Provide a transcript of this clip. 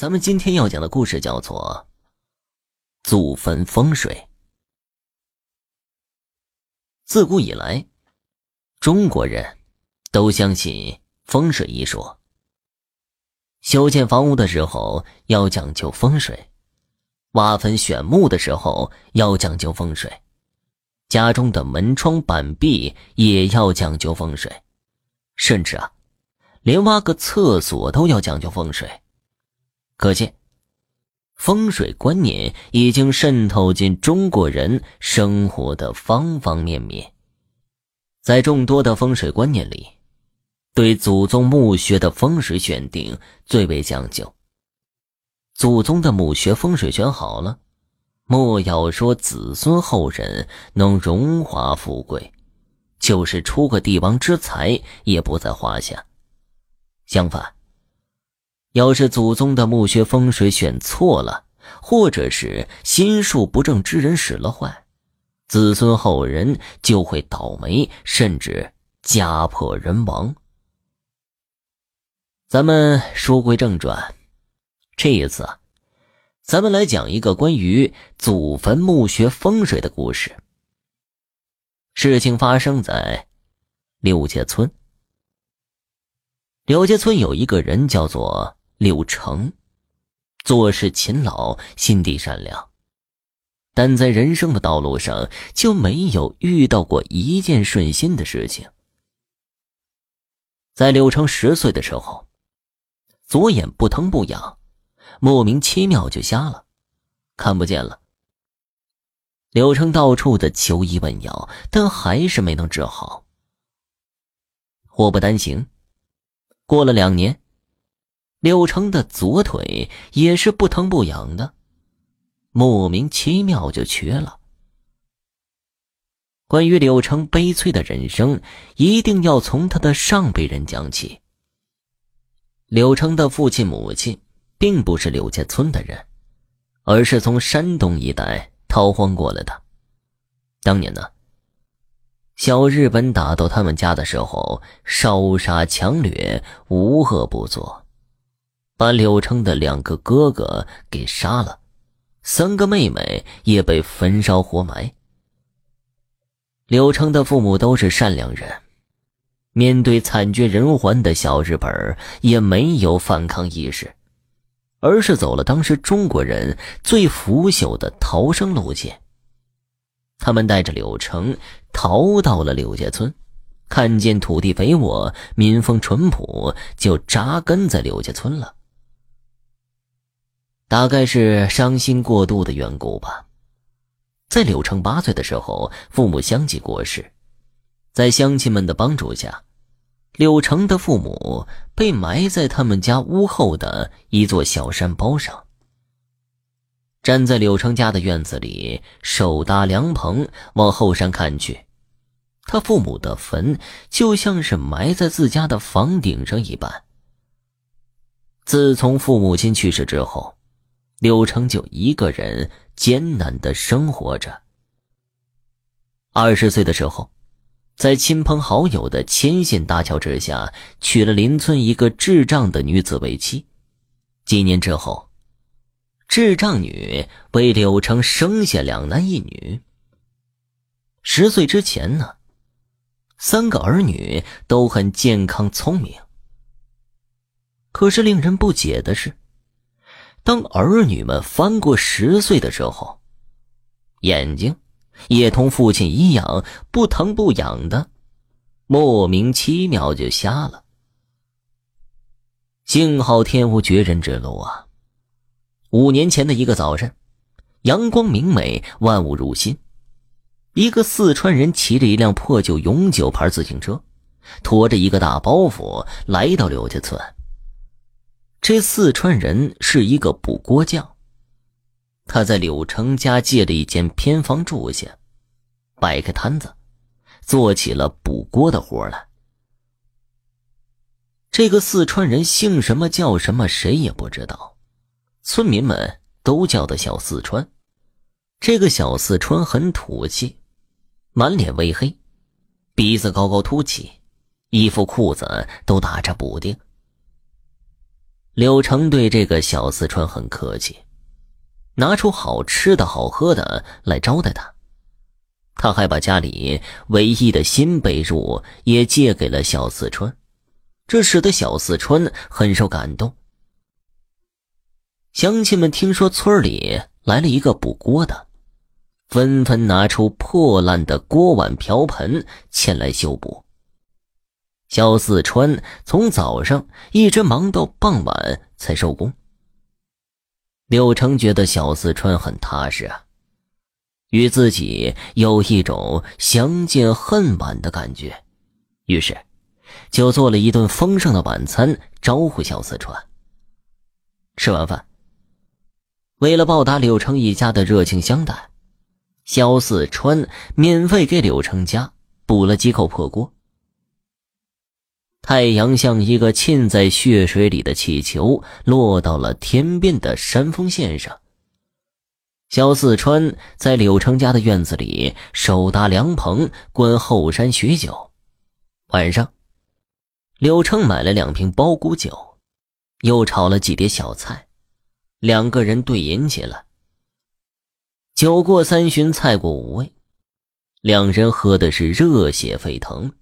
咱们今天要讲的故事叫做“祖坟风水”。自古以来，中国人都相信风水一说。修建房屋的时候要讲究风水，挖坟选墓的时候要讲究风水，家中的门窗板壁也要讲究风水，甚至啊，连挖个厕所都要讲究风水。可见，风水观念已经渗透进中国人生活的方方面面。在众多的风水观念里，对祖宗墓穴的风水选定最为讲究。祖宗的墓穴风水选好了，莫要说子孙后人能荣华富贵，就是出个帝王之才也不在话下。相反，要是祖宗的墓穴风水选错了，或者是心术不正之人使了坏，子孙后人就会倒霉，甚至家破人亡。咱们书归正传，这一次啊，咱们来讲一个关于祖坟墓穴风水的故事。事情发生在柳家村。柳家村有一个人叫做。柳成，做事勤劳，心地善良，但在人生的道路上就没有遇到过一件顺心的事情。在柳成十岁的时候，左眼不疼不痒，莫名其妙就瞎了，看不见了。柳成到处的求医问药，但还是没能治好。祸不单行，过了两年。柳成的左腿也是不疼不痒的，莫名其妙就瘸了。关于柳成悲催的人生，一定要从他的上辈人讲起。柳成的父亲母亲并不是柳家村的人，而是从山东一带逃荒过来的。当年呢，小日本打到他们家的时候，烧杀抢掠，无恶不作。把柳成的两个哥哥给杀了，三个妹妹也被焚烧活埋。柳成的父母都是善良人，面对惨绝人寰的小日本也没有反抗意识，而是走了当时中国人最腐朽的逃生路线。他们带着柳成逃到了柳家村，看见土地肥沃、民风淳朴，就扎根在柳家村了。大概是伤心过度的缘故吧，在柳成八岁的时候，父母相继过世，在乡亲们的帮助下，柳成的父母被埋在他们家屋后的一座小山包上。站在柳成家的院子里，手搭凉棚往后山看去，他父母的坟就像是埋在自家的房顶上一般。自从父母亲去世之后。柳成就一个人艰难的生活着。二十岁的时候，在亲朋好友的牵线搭桥之下，娶了邻村一个智障的女子为妻。几年之后，智障女为柳成生下两男一女。十岁之前呢，三个儿女都很健康聪明。可是令人不解的是。当儿女们翻过十岁的时候，眼睛也同父亲一样不疼不痒的，莫名其妙就瞎了。幸好天无绝人之路啊！五年前的一个早晨，阳光明媚，万物如新。一个四川人骑着一辆破旧永久牌自行车，驮着一个大包袱来到刘家村。这四川人是一个补锅匠，他在柳成家借了一间偏房住下，摆开摊子，做起了补锅的活来。这个四川人姓什么叫什么，谁也不知道，村民们都叫他小四川。这个小四川很土气，满脸微黑，鼻子高高凸起，衣服裤子都打着补丁。柳成对这个小四川很客气，拿出好吃的好喝的来招待他。他还把家里唯一的新被褥也借给了小四川，这使得小四川很受感动。乡亲们听说村里来了一个补锅的，纷纷拿出破烂的锅碗瓢盆前来修补。小四川从早上一直忙到傍晚才收工。柳成觉得小四川很踏实啊，与自己有一种相见恨晚的感觉，于是就做了一顿丰盛的晚餐招呼小四川。吃完饭，为了报答柳成一家的热情相待，小四川免费给柳成家补了几口破锅。太阳像一个浸在血水里的气球，落到了天边的山峰线上。肖四川在柳成家的院子里手搭凉棚，观后山许久。晚上，柳成买了两瓶包谷酒，又炒了几碟小菜，两个人对饮起来。酒过三巡，菜过五味，两人喝的是热血沸腾。